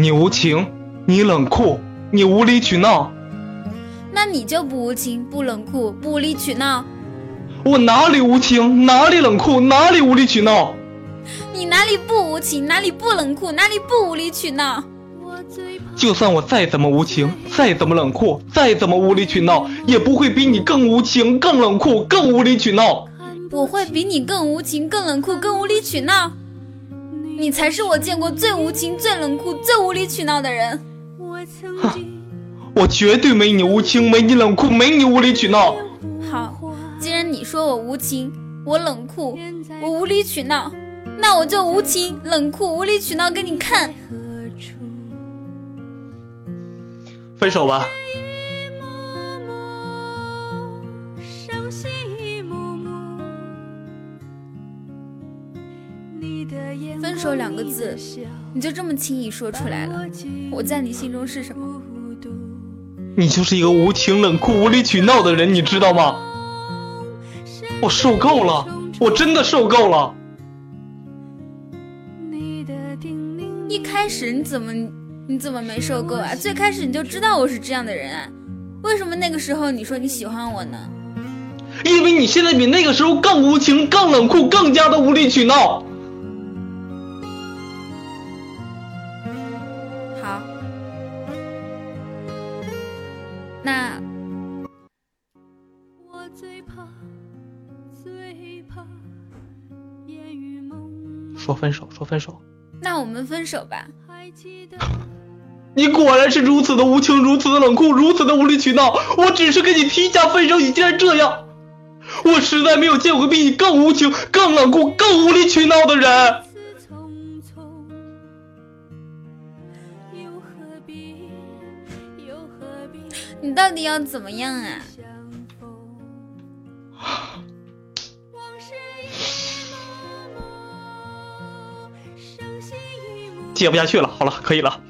你无情，你冷酷，你无理取闹。那你就不无情，不冷酷，不无理取闹。我哪里无情，哪里冷酷，哪里无理取闹？你哪里不无情，哪里不冷酷，哪里不无理取闹？就算我再怎么无情，再怎么冷酷，再怎么无理取闹，也不会比你更无情、更冷酷、更无理取闹。我会比你更无情、更冷酷、更无理取闹。你才是我见过最无情、最冷酷、最无理取闹的人。哼，我绝对没你无情，没你冷酷，没你无理取闹。好，既然你说我无情，我冷酷，我无理取闹，那我就无情、冷酷、无理取闹给你看。分手吧。分手两个字，你就这么轻易说出来了？我在你心中是什么？你就是一个无情、冷酷、无理取闹的人，你知道吗？我受够了，我真的受够了。一开始你怎么？你怎么没受够啊？最开始你就知道我是这样的人啊？为什么那个时候你说你喜欢我呢？因为你现在比那个时候更无情、更冷酷、更加的无理取闹。好，那说分手，说分手。那我们分手吧。你果然是如此的无情，如此的冷酷，如此的无理取闹。我只是跟你提下分手，你竟然这样！我实在没有见过比你更无情、更冷酷、更无理取闹的人。你到底要怎么样啊？接不下去了，好了，可以了。